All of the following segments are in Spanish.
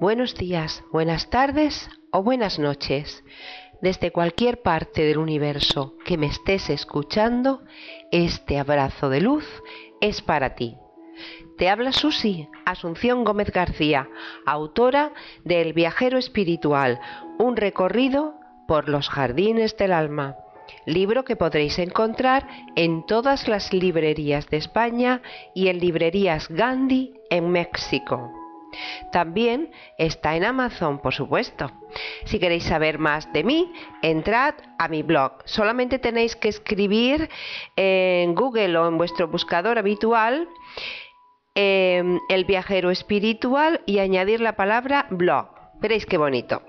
buenos días, buenas tardes o buenas noches. Desde cualquier parte del universo que me estés escuchando, este abrazo de luz es para ti. Te habla Susi Asunción Gómez García, autora de El viajero espiritual, un recorrido por los jardines del alma, libro que podréis encontrar en todas las librerías de España y en librerías Gandhi en México. También está en Amazon, por supuesto. Si queréis saber más de mí, entrad a mi blog. Solamente tenéis que escribir en Google o en vuestro buscador habitual em, el viajero espiritual y añadir la palabra blog. Veréis qué bonito.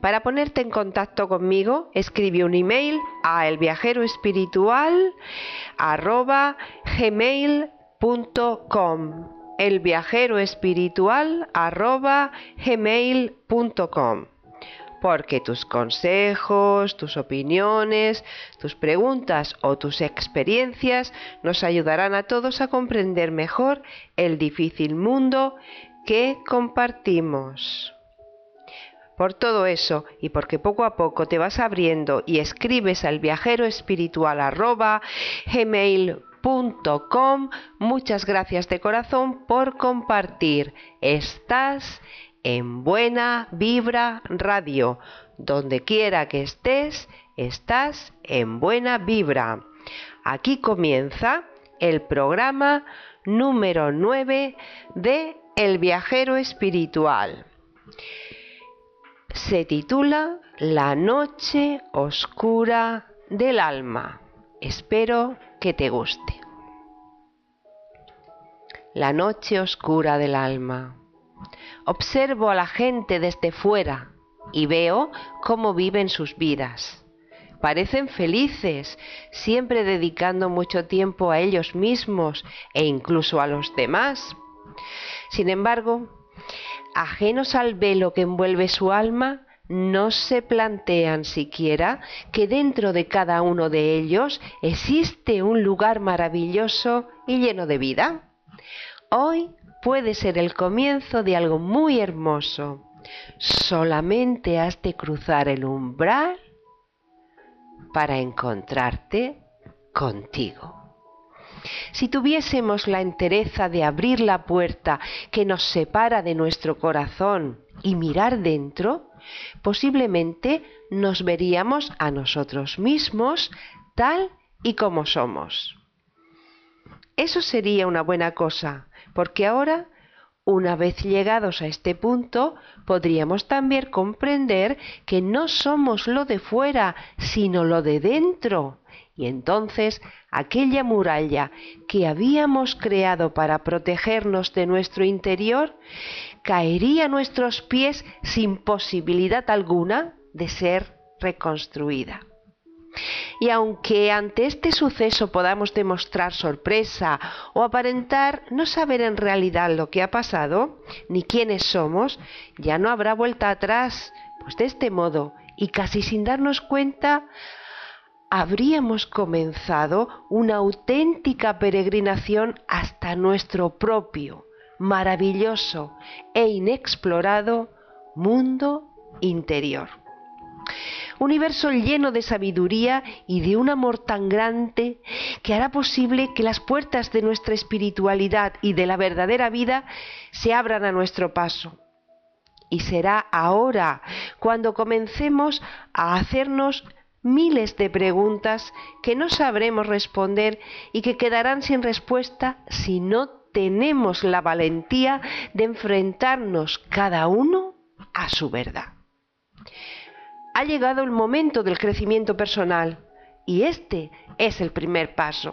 Para ponerte en contacto conmigo, escribe un email a elviajeroespiritual.gmail.com elviajeroespiritual.gmail.com porque tus consejos, tus opiniones, tus preguntas o tus experiencias nos ayudarán a todos a comprender mejor el difícil mundo que compartimos. Por todo eso y porque poco a poco te vas abriendo y escribes al viajero espiritual gmail.com, muchas gracias de corazón por compartir. Estás en Buena Vibra Radio. Donde quiera que estés, estás en Buena Vibra. Aquí comienza el programa número 9 de El viajero espiritual se titula La noche oscura del alma. Espero que te guste. La noche oscura del alma. Observo a la gente desde fuera y veo cómo viven sus vidas. Parecen felices, siempre dedicando mucho tiempo a ellos mismos e incluso a los demás. Sin embargo, ajenos al velo que envuelve su alma, no se plantean siquiera que dentro de cada uno de ellos existe un lugar maravilloso y lleno de vida. Hoy puede ser el comienzo de algo muy hermoso. Solamente has de cruzar el umbral para encontrarte contigo. Si tuviésemos la entereza de abrir la puerta que nos separa de nuestro corazón y mirar dentro, posiblemente nos veríamos a nosotros mismos tal y como somos. Eso sería una buena cosa, porque ahora, una vez llegados a este punto, podríamos también comprender que no somos lo de fuera, sino lo de dentro, y entonces aquella muralla que habíamos creado para protegernos de nuestro interior caería a nuestros pies sin posibilidad alguna de ser reconstruida. Y aunque ante este suceso podamos demostrar sorpresa o aparentar no saber en realidad lo que ha pasado, ni quiénes somos, ya no habrá vuelta atrás, pues de este modo, y casi sin darnos cuenta, habríamos comenzado una auténtica peregrinación hasta nuestro propio, maravilloso e inexplorado mundo interior. Universo lleno de sabiduría y de un amor tan grande que hará posible que las puertas de nuestra espiritualidad y de la verdadera vida se abran a nuestro paso. Y será ahora cuando comencemos a hacernos miles de preguntas que no sabremos responder y que quedarán sin respuesta si no tenemos la valentía de enfrentarnos cada uno a su verdad. Ha llegado el momento del crecimiento personal y este es el primer paso.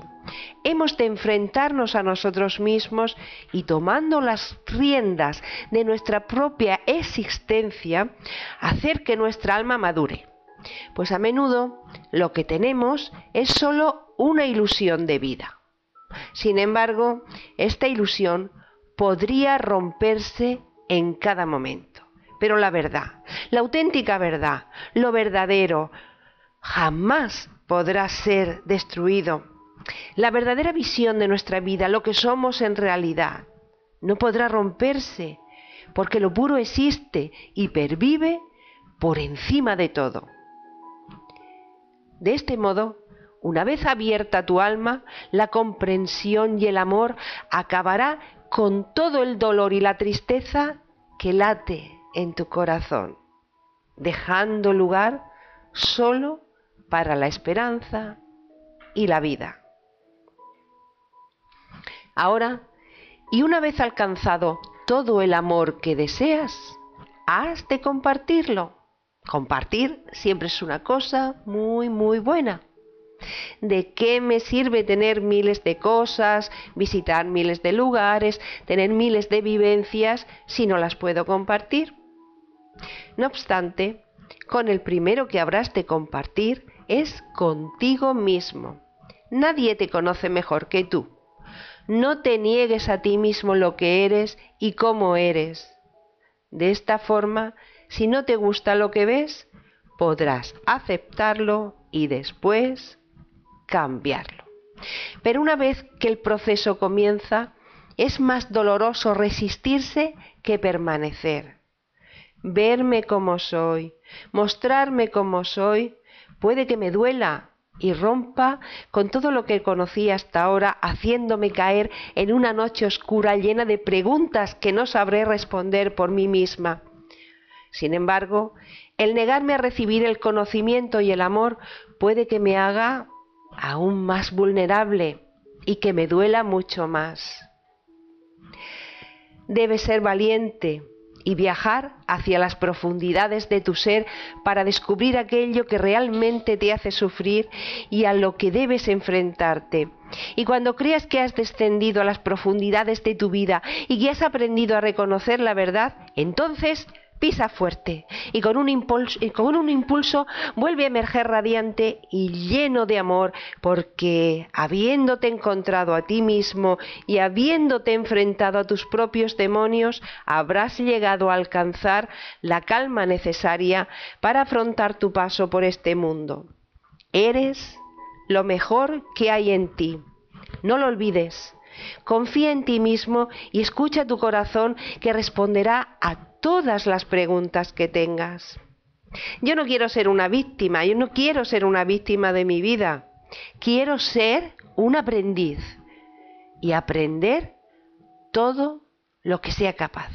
Hemos de enfrentarnos a nosotros mismos y tomando las riendas de nuestra propia existencia, hacer que nuestra alma madure pues a menudo lo que tenemos es solo una ilusión de vida. Sin embargo, esta ilusión podría romperse en cada momento. Pero la verdad, la auténtica verdad, lo verdadero, jamás podrá ser destruido. La verdadera visión de nuestra vida, lo que somos en realidad, no podrá romperse, porque lo puro existe y pervive por encima de todo. De este modo, una vez abierta tu alma, la comprensión y el amor acabará con todo el dolor y la tristeza que late en tu corazón, dejando lugar solo para la esperanza y la vida. Ahora, y una vez alcanzado todo el amor que deseas, has de compartirlo. Compartir siempre es una cosa muy, muy buena. ¿De qué me sirve tener miles de cosas, visitar miles de lugares, tener miles de vivencias si no las puedo compartir? No obstante, con el primero que habrás de compartir es contigo mismo. Nadie te conoce mejor que tú. No te niegues a ti mismo lo que eres y cómo eres. De esta forma, si no te gusta lo que ves, podrás aceptarlo y después cambiarlo. Pero una vez que el proceso comienza, es más doloroso resistirse que permanecer. Verme como soy, mostrarme como soy, puede que me duela y rompa con todo lo que conocí hasta ahora, haciéndome caer en una noche oscura llena de preguntas que no sabré responder por mí misma. Sin embargo, el negarme a recibir el conocimiento y el amor puede que me haga aún más vulnerable y que me duela mucho más. Debes ser valiente y viajar hacia las profundidades de tu ser para descubrir aquello que realmente te hace sufrir y a lo que debes enfrentarte. Y cuando creas que has descendido a las profundidades de tu vida y que has aprendido a reconocer la verdad, entonces pisa fuerte y con un impulso, con un impulso vuelve a emerger radiante y lleno de amor, porque habiéndote encontrado a ti mismo y habiéndote enfrentado a tus propios demonios, habrás llegado a alcanzar la calma necesaria para afrontar tu paso por este mundo. Eres lo mejor que hay en ti. No lo olvides. Confía en ti mismo y escucha tu corazón que responderá a todas las preguntas que tengas. Yo no quiero ser una víctima, yo no quiero ser una víctima de mi vida. Quiero ser un aprendiz y aprender todo lo que sea capaz.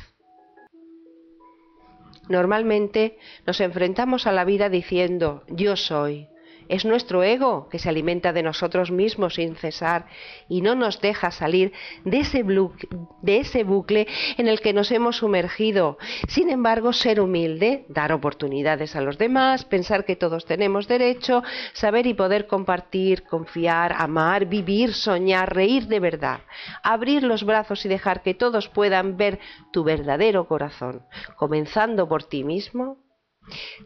Normalmente nos enfrentamos a la vida diciendo yo soy, es nuestro ego que se alimenta de nosotros mismos sin cesar y no nos deja salir de ese, bucle en el que nos hemos sumergido. Sin embargo, ser humilde, dar oportunidades a los demás, pensar que todos tenemos derecho, saber y poder compartir, confiar, amar, vivir, soñar, reír de verdad, abrir los brazos y dejar que todos puedan ver tu verdadero corazón, comenzando por ti mismo,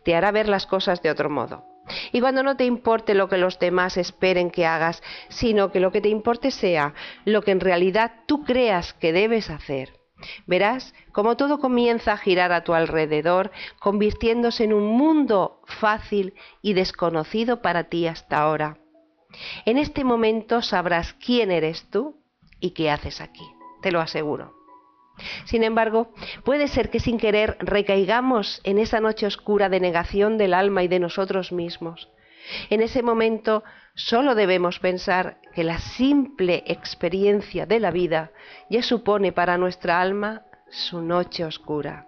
te hará ver las cosas de otro modo y cuando no te importe lo que los demás esperen que hagas, sino que lo que te importe sea lo que en realidad tú creas que debes hacer. Verás cómo todo comienza a girar a tu alrededor, convirtiéndose en un mundo fácil y desconocido para ti hasta ahora. En este momento sabrás quién eres tú y qué haces aquí, te lo aseguro. Sin embargo, puede ser que sin querer recaigamos en esa noche oscura de negación del alma y de nosotros mismos. En ese momento solo debemos pensar que la simple experiencia de la vida ya supone para nuestra alma su noche oscura.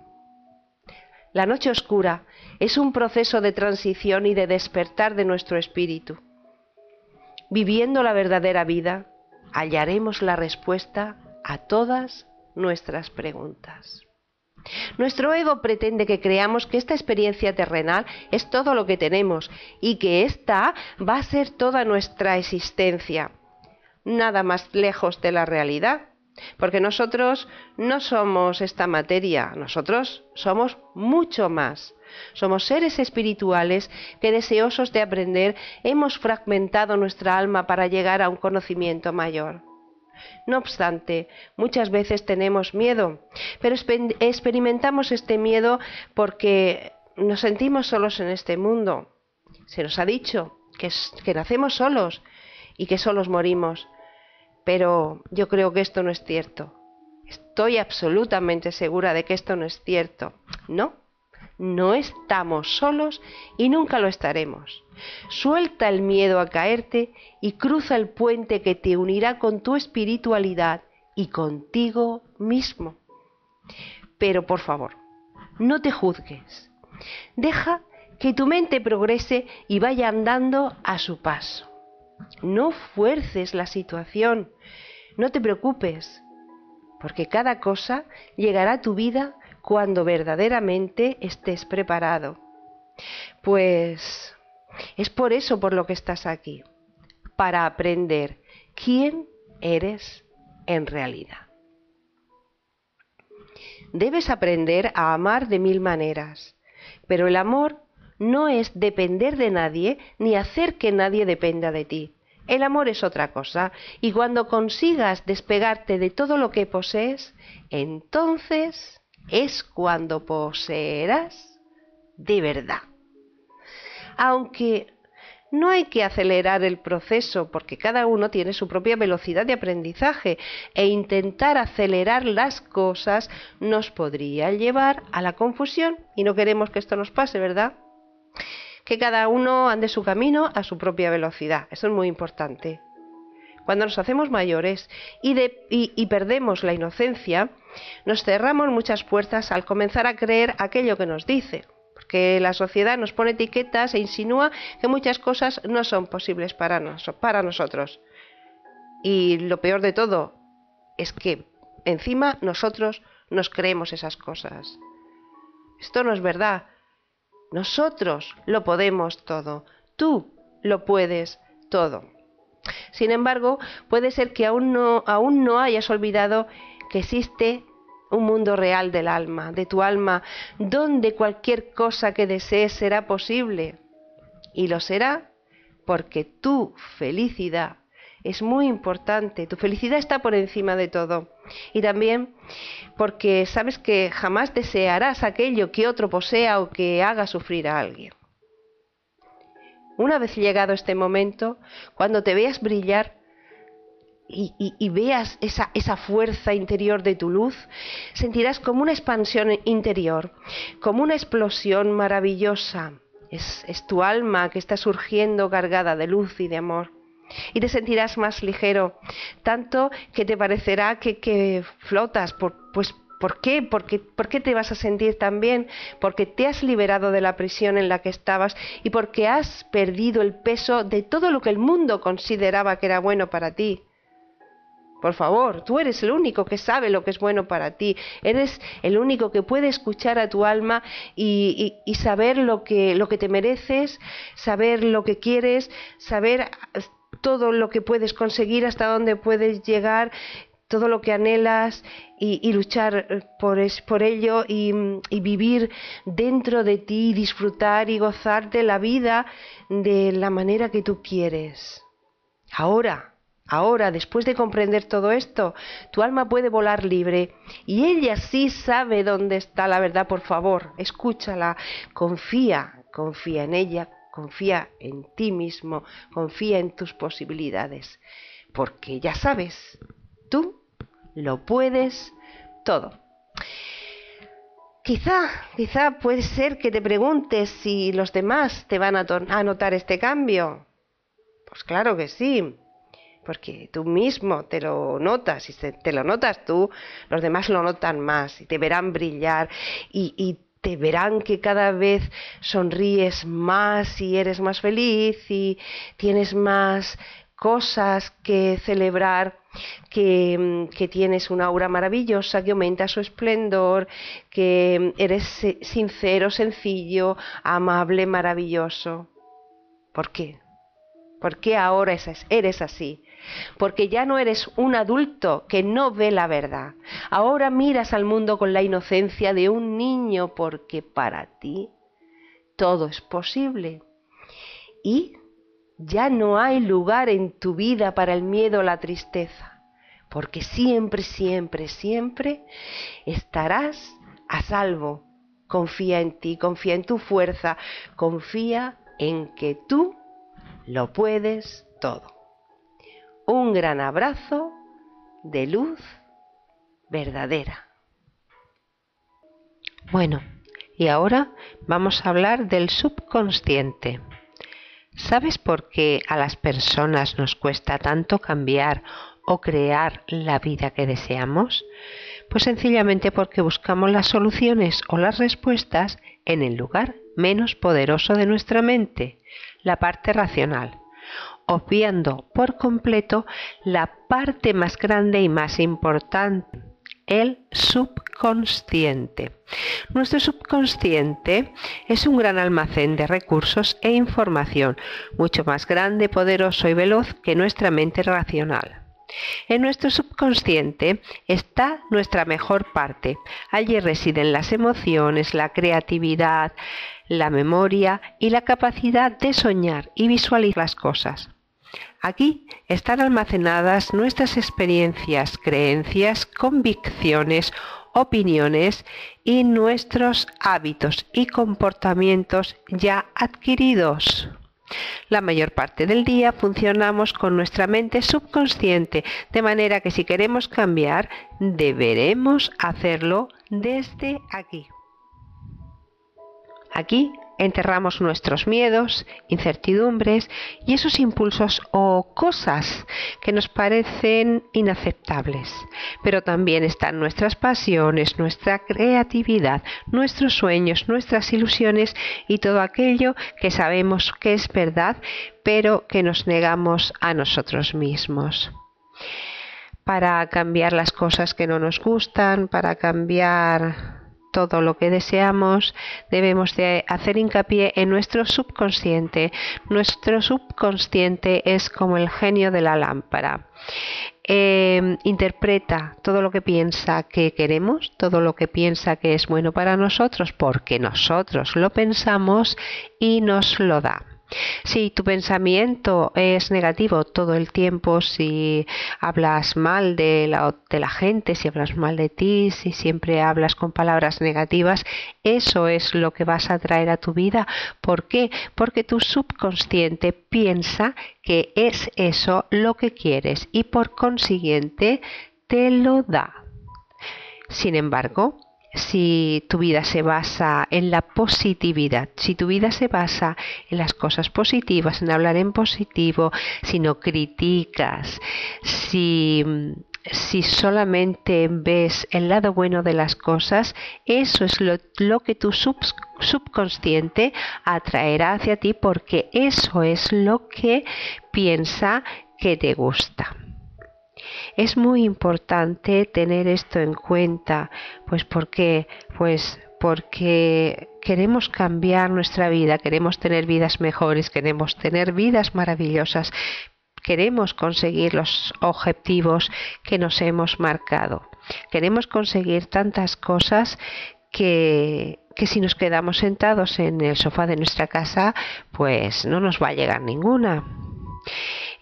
La noche oscura es un proceso de transición y de despertar de nuestro espíritu. Viviendo la verdadera vida, hallaremos la respuesta a todas nuestras preguntas. Nuestro ego pretende que creamos que esta experiencia terrenal es todo lo que tenemos y que esta va a ser toda nuestra existencia. Nada más lejos de la realidad, porque nosotros no somos esta materia, nosotros somos mucho más. Somos seres espirituales que deseosos de aprender hemos fragmentado nuestra alma para llegar a un conocimiento mayor. No obstante, muchas veces tenemos miedo, pero experimentamos este miedo porque nos sentimos solos en este mundo. Se nos ha dicho que, nacemos solos y que solos morimos, pero yo creo que esto no es cierto. Estoy absolutamente segura de que esto no es cierto. No, no estamos solos y nunca lo estaremos. Suelta el miedo a caerte y cruza el puente que te unirá con tu espiritualidad y contigo mismo. Pero por favor, no te juzgues. Deja que tu mente progrese y vaya andando a su paso. No fuerces la situación, no te preocupes, porque cada cosa llegará a tu vida cuando verdaderamente estés preparado. Pues es por eso por lo que estás aquí, para aprender quién eres en realidad. Debes aprender a amar de mil maneras, pero el amor no es depender de nadie ni hacer que nadie dependa de ti. El amor es otra cosa, y cuando consigas despegarte de todo lo que posees, entonces es cuando poseerás de verdad. Aunque no hay que acelerar el proceso porque cada uno tiene su propia velocidad de aprendizaje e intentar acelerar las cosas nos podría llevar a la confusión y no queremos que esto nos pase, ¿verdad? Que cada uno ande su camino a su propia velocidad. Eso es muy importante. Cuando nos hacemos mayores y, perdemos la inocencia, nos cerramos muchas puertas al comenzar a creer aquello que nos dice porque la sociedad nos pone etiquetas e insinúa que muchas cosas no son posibles para nosotros. Y lo peor de todo es que encima nosotros nos creemos esas cosas. Esto no es verdad. Nosotros lo podemos todo. Tú lo puedes todo. Sin embargo, puede ser que aún no, aún no hayas olvidado que existe un mundo real del alma, de tu alma, donde cualquier cosa que desees será posible. Y lo será porque tu felicidad es muy importante, tu felicidad está por encima de todo. Y también porque sabes que jamás desearás aquello que otro posea o que haga sufrir a alguien. Una vez llegado este momento, cuando te veas brillar, y, veas esa, fuerza interior de tu luz, sentirás como una expansión interior, como una explosión maravillosa. Es, tu alma que está surgiendo cargada de luz y de amor. Y te sentirás más ligero, tanto que te parecerá que, flotas. Por, pues, ¿Por qué? Porque, ¿Por qué te vas a sentir tan bien? Porque te has liberado de la prisión en la que estabas y porque has perdido el peso de todo lo que el mundo consideraba que era bueno para ti. Por favor, tú eres el único que sabe lo que es bueno para ti. Eres el único que puede escuchar a tu alma y, saber lo que, lo que te mereces, saber lo que quieres, saber todo lo que puedes conseguir, hasta dónde puedes llegar, todo lo que anhelas y, luchar por, por ello y, y, vivir dentro de ti, disfrutar y gozar de la vida de la manera que tú quieres. Ahora, Ahora, después de comprender todo esto, tu alma puede volar libre y ella sí sabe dónde está la verdad. Por favor, escúchala, confía, confía en ella, confía en ti mismo, confía en tus posibilidades, porque ya sabes, tú lo puedes todo. Quizá, quizá puede ser que te preguntes si los demás te van a, notar este cambio. Pues claro que sí porque tú mismo te lo notas, y te lo notas tú, los demás lo notan más y te verán brillar y, y te verán que cada vez sonríes más y eres más feliz y tienes más cosas que celebrar, que, que, tienes una aura maravillosa, que aumenta su esplendor, que eres sincero, sencillo, amable, maravilloso. ¿Por qué? ¿Por qué ahora eres así? porque ya no eres un adulto que no ve la verdad. Ahora miras al mundo con la inocencia de un niño porque para ti todo es posible. Y ya no hay lugar en tu vida para el miedo o la tristeza, porque siempre, siempre, siempre estarás a salvo. Confía en ti, confía en tu fuerza, confía en que tú lo puedes todo. Un gran abrazo de luz verdadera. Bueno, y ahora vamos a hablar del subconsciente. ¿Sabes por qué a las personas nos cuesta tanto cambiar o crear la vida que deseamos? Pues sencillamente porque buscamos las soluciones o las respuestas en el lugar menos poderoso de nuestra mente, la parte racional, obviando por completo la parte más grande y más importante, el subconsciente. Nuestro subconsciente es un gran almacén de recursos e información, mucho más grande, poderoso y veloz que nuestra mente racional. En nuestro subconsciente está nuestra mejor parte. Allí residen las emociones, la creatividad, la memoria y la capacidad de soñar y visualizar las cosas. Aquí están almacenadas nuestras experiencias, creencias, convicciones, opiniones y nuestros hábitos y comportamientos ya adquiridos. La mayor parte del día funcionamos con nuestra mente subconsciente, de manera que si queremos cambiar, deberemos hacerlo desde aquí. Aquí enterramos nuestros miedos, incertidumbres y esos impulsos o cosas que nos parecen inaceptables. Pero también están nuestras pasiones, nuestra creatividad, nuestros sueños, nuestras ilusiones y todo aquello que sabemos que es verdad, pero que nos negamos a nosotros mismos para cambiar las cosas que no nos gustan, para cambiar todo lo que deseamos, debemos de hacer hincapié en nuestro subconsciente. Nuestro subconsciente es como el genio de la lámpara. Em, interpreta todo lo que piensa que queremos, todo lo que piensa que es bueno para nosotros, porque nosotros lo pensamos y nos lo da. Si tu pensamiento es negativo todo el tiempo, si hablas mal de la, gente, si hablas mal de ti, si siempre hablas con palabras negativas, eso es lo que vas a traer a tu vida. ¿Por qué? Porque tu subconsciente piensa que es eso lo que quieres y por consiguiente te lo da. Sin embargo, si tu vida se basa en la positividad, si tu vida se basa en las cosas positivas, en hablar en positivo, si no criticas, si, si solamente ves el lado bueno de las cosas, eso es lo, lo que tu subconsciente atraerá hacia ti porque eso es lo que piensa que te gusta. Es muy importante tener esto en cuenta, pues porque, pues porque queremos cambiar nuestra vida, queremos tener vidas mejores, queremos tener vidas maravillosas, queremos conseguir los objetivos que nos hemos marcado. Queremos conseguir tantas cosas que, que si nos quedamos sentados en el sofá de nuestra casa, pues no nos va a llegar ninguna.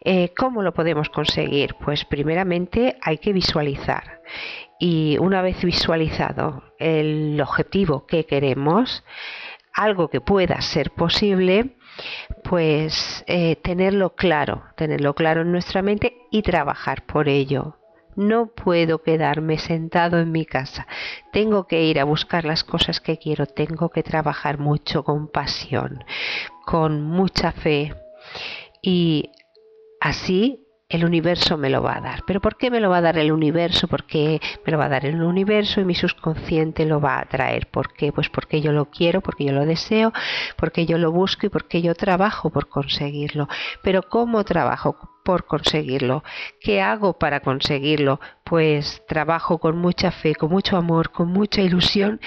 Eh, ¿Cómo lo podemos conseguir? Pues primeramente hay que visualizar y una vez visualizado el objetivo que queremos, algo que pueda ser posible, pues eh, tenerlo claro, tenerlo claro en nuestra mente y trabajar por ello. No puedo quedarme sentado en mi casa. Tengo que ir a buscar las cosas que quiero. Tengo que trabajar mucho con pasión, con mucha fe. Y Así el universo me lo va a dar. ¿Pero por qué me lo va a dar el universo? Porque me lo va a dar el universo y mi subconsciente lo va a traer. ¿Por qué? Pues porque yo lo quiero, porque yo lo deseo, porque yo lo busco y porque yo trabajo por conseguirlo. Pero ¿cómo trabajo? por conseguirlo. ¿Qué hago para conseguirlo? Pues trabajo con mucha fe, con mucho amor, con mucha ilusión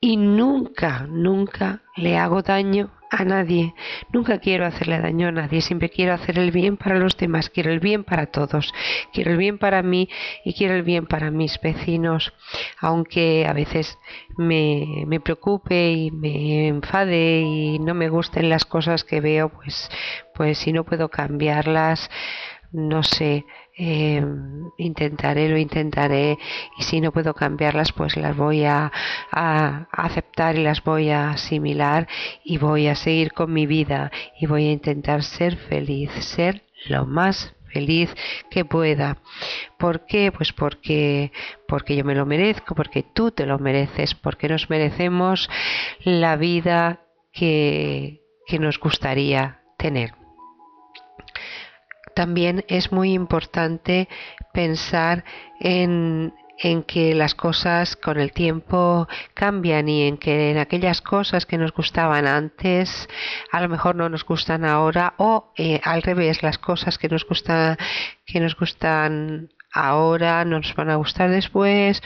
y nunca, nunca le hago daño a nadie. Nunca quiero hacerle daño a nadie, siempre quiero hacer el bien para los demás, quiero el bien para todos, quiero el bien para mí y quiero el bien para mis vecinos, aunque a veces me, me preocupe y me enfade y no me gusten las cosas que veo, pues, pues si no puedo cambiarlas, no sé, eh, intentaré, lo intentaré y si no puedo cambiarlas pues las voy a, aceptar y las voy a asimilar y voy a seguir con mi vida y voy a intentar ser feliz, ser lo más feliz que pueda. ¿Por qué? Pues porque, porque yo me lo merezco, porque tú te lo mereces, porque nos merecemos la vida que, que nos gustaría tener. También es muy importante pensar en, en que las cosas con el tiempo cambian y en que en aquellas cosas que nos gustaban antes a lo mejor no nos gustan ahora o eh, al revés las cosas que nos gustan que nos gustan ahora nos van a gustar después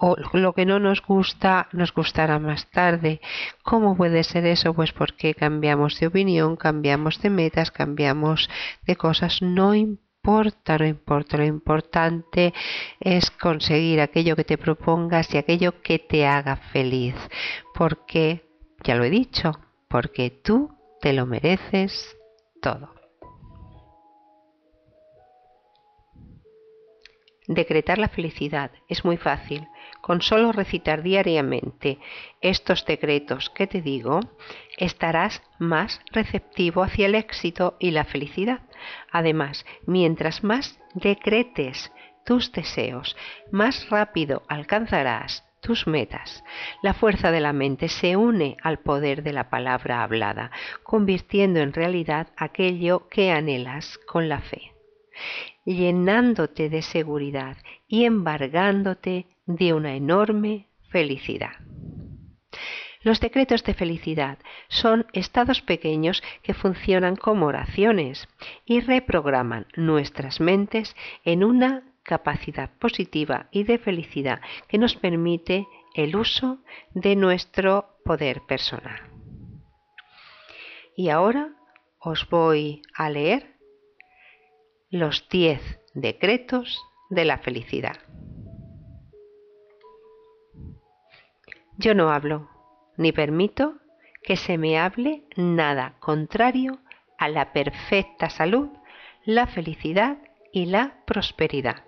o lo que no nos gusta nos gustará más tarde. ¿Cómo puede ser eso? Pues porque cambiamos de opinión, cambiamos de metas, cambiamos de cosas. No importa, no importa. Lo importante es conseguir aquello que te propongas y aquello que te haga feliz. Porque, ya lo he dicho, porque tú te lo mereces todo. Decretar la felicidad es muy fácil. Con solo recitar diariamente estos decretos que te digo, estarás más receptivo hacia el éxito y la felicidad. Además, mientras más decretes tus deseos, más rápido alcanzarás tus metas. La fuerza de la mente se une al poder de la palabra hablada, convirtiendo en realidad aquello que anhelas con la fe llenándote de seguridad y embargándote de una enorme felicidad. Los decretos de felicidad son estados pequeños que funcionan como oraciones y reprograman nuestras mentes en una capacidad positiva y de felicidad que nos permite el uso de nuestro poder personal. Y ahora os voy a leer los diez decretos de la felicidad. Yo no hablo, ni permito que se me hable nada contrario a la perfecta salud, la felicidad y la prosperidad.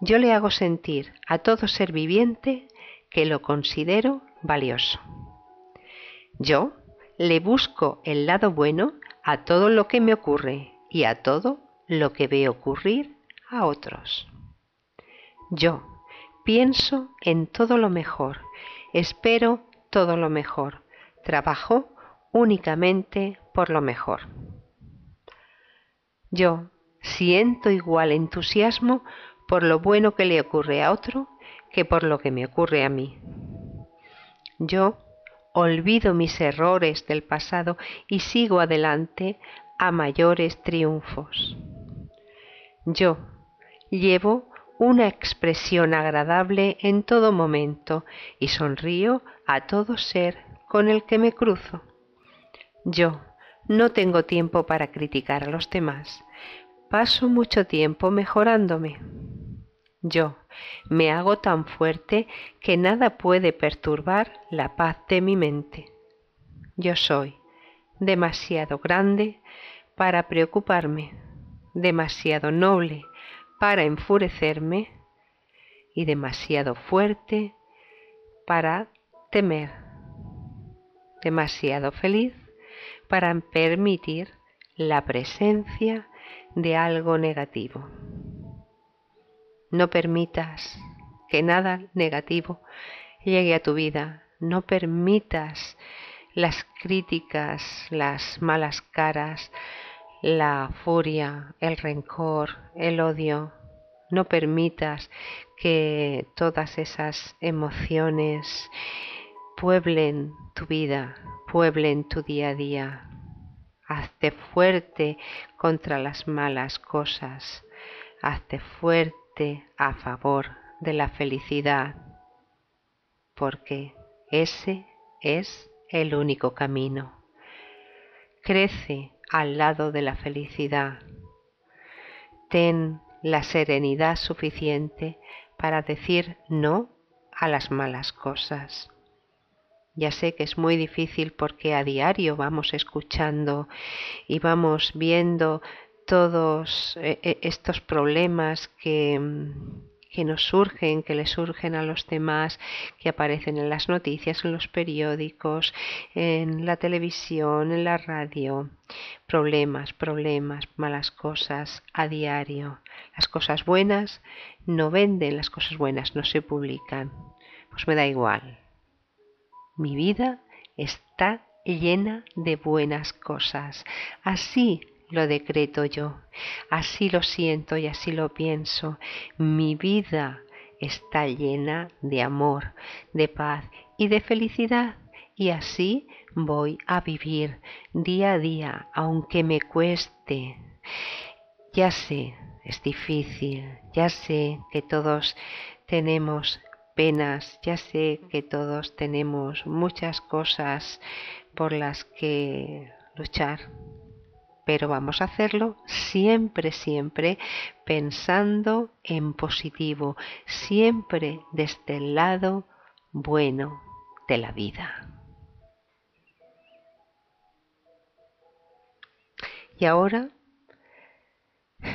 Yo le hago sentir a todo ser viviente que lo considero valioso. Yo le busco el lado bueno a todo lo que me ocurre y a todo lo que ve ocurrir a otros. Yo pienso en todo lo mejor, espero todo lo mejor, trabajo únicamente por lo mejor. Yo siento igual entusiasmo por lo bueno que le ocurre a otro que por lo que me ocurre a mí. Yo olvido mis errores del pasado y sigo adelante a mayores triunfos. Yo llevo una expresión agradable en todo momento y sonrío a todo ser con el que me cruzo. Yo no tengo tiempo para criticar a los demás. Paso mucho tiempo mejorándome. Yo me hago tan fuerte que nada puede perturbar la paz de mi mente. Yo soy demasiado grande para preocuparme, demasiado noble para enfurecerme y demasiado fuerte para temer, demasiado feliz para permitir la presencia de algo negativo. No permitas que nada negativo llegue a tu vida, no permitas las críticas, las malas caras, la furia, el rencor, el odio. No permitas que todas esas emociones pueblen tu vida, pueblen tu día a día. Hazte fuerte contra las malas cosas. Hazte fuerte a favor de la felicidad, porque ese es el único camino. Crece al lado de la felicidad. Ten la serenidad suficiente para decir no a las malas cosas. Ya sé que es muy difícil porque a diario vamos escuchando y vamos viendo todos eh, eh, estos problemas que, que nos surgen, que le surgen a los demás, que aparecen en las noticias, en los periódicos, en la televisión, en la radio. Problemas, problemas, malas cosas a diario. Las cosas buenas no venden, las cosas buenas no se publican. Pues me da igual. Mi vida está llena de buenas cosas. Así lo decreto yo, así lo siento y así lo pienso. Mi vida está llena de amor, de paz y de felicidad. Y así voy a vivir día a día, aunque me cueste. Ya sé, es difícil, ya sé que todos tenemos penas, ya sé que todos tenemos muchas cosas por las que luchar, pero vamos a hacerlo siempre, siempre pensando en positivo, siempre desde el lado bueno de la vida. Y ahora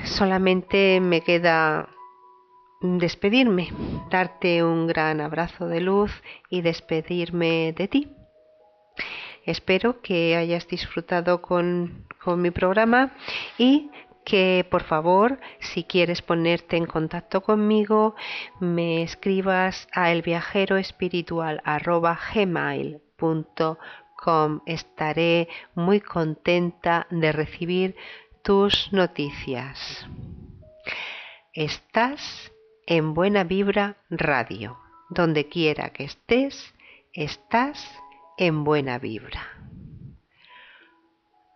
solamente me queda despedirme, darte un gran abrazo de luz y despedirme de ti. Espero que hayas disfrutado con, mi programa y que por favor, si quieres ponerte en contacto conmigo, me escribas a elviajeroespiritual.gmail.com. Estaré muy contenta de recibir tus noticias. Estás en Buena Vibra Radio. Donde quiera que estés, estás en buena vibra.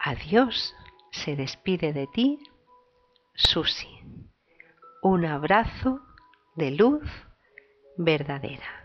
Adiós, se despide de ti Susi. Un abrazo de luz verdadera.